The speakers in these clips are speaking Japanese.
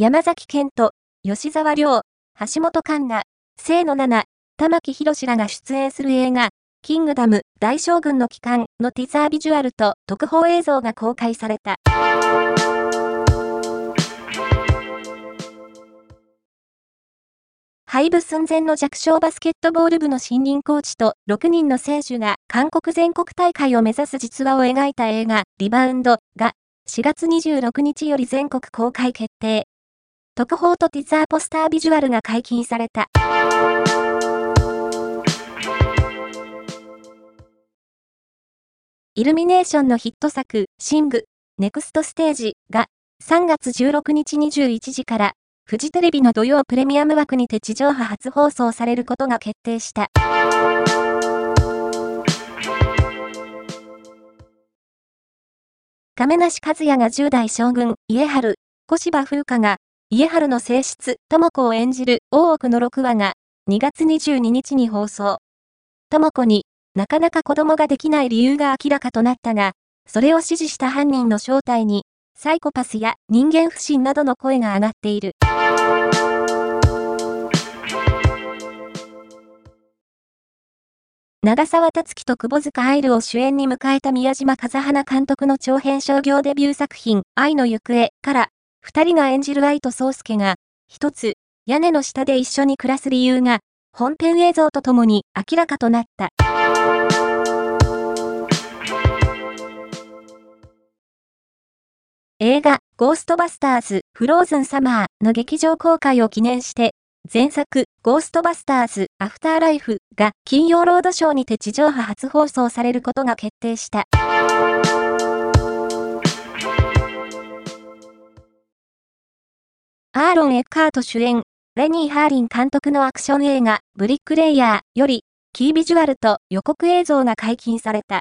山崎賢人、吉沢亮、橋本環奈、清野奈々、玉木宏らが出演する映画、キングダム大将軍の帰還のティザービジュアルと特報映像が公開された。廃部寸前の弱小バスケットボール部の新任コーチと6人の選手が韓国全国大会を目指す実話を描いた映画リバウンドが4月26日より全国公開決定。特報とティザーポスタービジュアルが解禁された。イルミネーションのヒット作、シング、ネクストステージが3月16日21時からフジテレビの土曜プレミアム枠にて地上波初放送されることが決定した。亀梨和也が10代将軍、家春、小芝風花が家春の性質、智子を演じる大奥の6話が2月22日に放送。智子になかなか子供ができない理由が明らかとなったが、それを指示した犯人の正体にサイコパスや人間不信などの声が上がっている。長澤達樹と窪塚愛流を主演に迎えた宮島風花監督の長編商業デビュー作品、愛の行方から二人が演じる愛と宗介が、一つ、屋根の下で一緒に暮らす理由が、本編映像とともに明らかとなった。映画、ゴーストバスターズ、フローズンサマーの劇場公開を記念して、前作、ゴーストバスターズ、アフターライフが金曜ロードショーにて地上波初放送されることが決定した。アーロン・エッカート主演、レニー・ハーリン監督のアクション映画、ブリックレイヤーより、キービジュアルと予告映像が解禁された。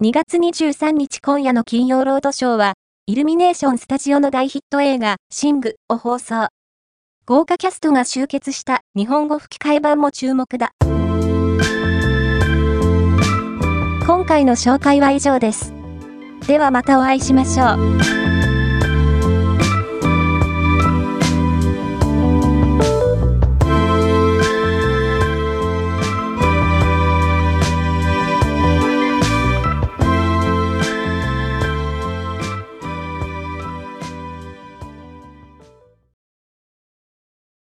2月23日今夜の金曜ロードショーは、イルミネーションスタジオの大ヒット映画、シングを放送。豪華キャストが集結した日本語吹き替え版も注目だ。今回の紹介は以上です。ではまたお会いしましょう。